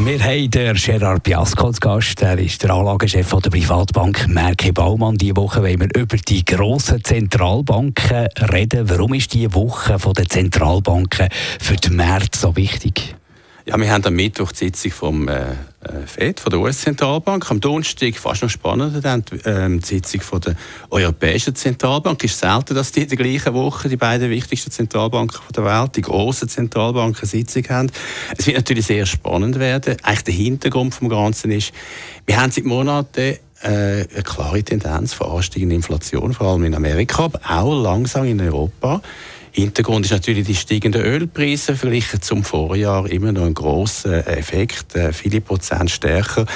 wir haben den Gerard Piasco als Gast. Er ist der Anlagechef der Privatbank Merke Baumann. Diese Woche wollen wir über die grossen Zentralbanken reden. Warum ist diese Woche von den Zentralbanken für den März so wichtig? Ja, wir haben am Mittwoch die Sitzung vom äh FED, von der US-Zentralbank. Am Donnerstag, fast noch spannender, dann ähm, die Sitzung von der Europäischen Zentralbank. Es ist selten, dass die in der gleichen Woche die beiden wichtigsten Zentralbanken der Welt, die grossen Zentralbanken, eine Sitzung haben. Es wird natürlich sehr spannend werden. Eigentlich der Hintergrund vom Ganzen ist, wir haben seit Monaten äh, eine klare Tendenz von ansteigender Inflation, vor allem in Amerika, aber auch langsam in Europa. Hintergrund ist natürlich die steigenden Ölpreise verglichen zum Vorjahr immer noch ein großer Effekt, äh, viele Prozent stärker.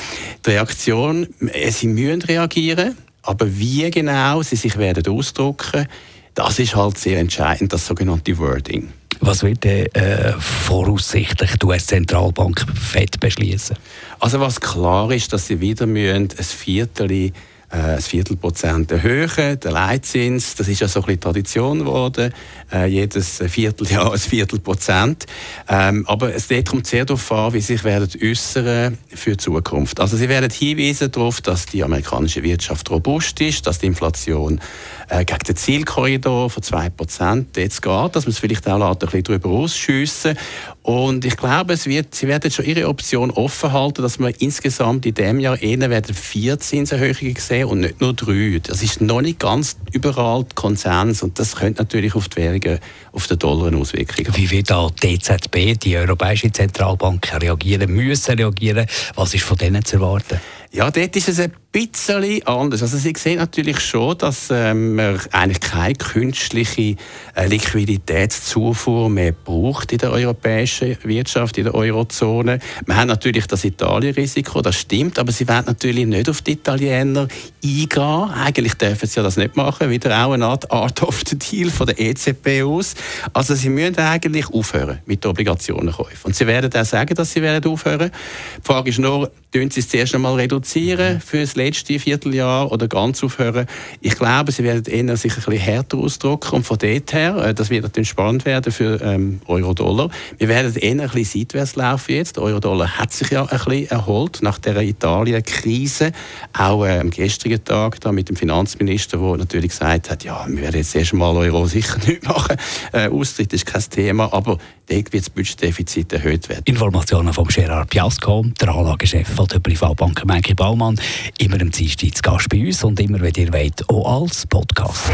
Die Reaktion, äh, sie müssen reagieren, aber wie genau sie sich werden ausdrücken, das ist halt sehr entscheidend, das sogenannte Wording. Was wird denn äh, voraussichtlich die US-Zentralbank FED beschließen? Also was klar ist, dass sie wieder müssen ein Viertel äh, ein Viertelprozent erhöhen. Der Leitzins, das ist ja so ein Tradition geworden, äh, jedes Vierteljahr ein Viertelprozent. Ähm, aber es kommt sehr darauf an, wie sie sich werden äußern für die Zukunft. Also sie werden hinweisen darauf, dass die amerikanische Wirtschaft robust ist, dass die Inflation äh, gegen den Zielkorridor von 2% jetzt geht, dass man es vielleicht auch ein bisschen darüber ausschiessen und ich glaube, es wird, sie werden schon ihre Option offen halten, dass wir insgesamt in diesem Jahr eher werden vier Zinserhöhungen sehen und nicht nur drei. Das ist noch nicht ganz überall Konsens und das könnte natürlich auf die Währungen, auf den Dollar eine Auswirkung haben. Wie wird da die EZB, die Europäische Zentralbank, reagieren, müssen reagieren? Was ist von denen zu erwarten? Ja, dort ist es ein bisschen anders. Also Sie sehen natürlich schon, dass ähm, man eigentlich keine künstliche äh, Liquiditätszufuhr mehr braucht in der europäischen Wirtschaft, in der Eurozone. Wir haben natürlich das Italien-Risiko, das stimmt, aber Sie werden natürlich nicht auf die Italiener eingehen. Eigentlich dürfen Sie ja das nicht machen, wieder auch eine Art Art of the Deal von der EZB aus. Also Sie müssen eigentlich aufhören mit Obligationenkäufen. Und Sie werden auch sagen, dass Sie werden aufhören. Die Frage ist nur, tun Sie es zuerst einmal reduzieren für das letzte Vierteljahr oder ganz aufhören? Ich glaube, Sie werden eher sich ein bisschen härter ausdrücken und von dort her, äh, das wird natürlich spannend werden für ähm, Euro-Dollar. Wir werden eher ein bisschen seitwärts laufen jetzt. Der Euro-Dollar hat sich ja ein bisschen erholt nach der Italien-Krise. Auch äh, am gestrigen Tag da mit dem Finanzminister, der natürlich gesagt hat, ja, wir werden jetzt erst mal Euro sicher nicht machen. Äh, Austritt ist kein Thema, aber dort wird das Budgetdefizit erhöht werden. Informationen vom Gerard Piasco, der Anlagechef der Privatbank Maggie Baumann. Immer im Dienstag Gast bei uns und immer, wenn ihr wollt, auch als Podcast.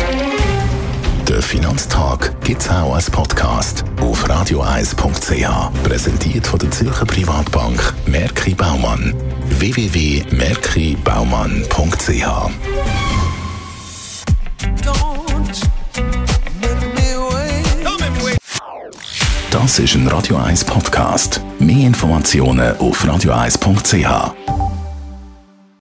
Der Finanztag gibt es auch als Podcast auf radioeis.ch. Präsentiert von der Zürcher Privatbank Merki Baumann. www.merkibaumann.ch Das ist ein Radio 1 Podcast. Mehr Informationen auf radioeis.ch.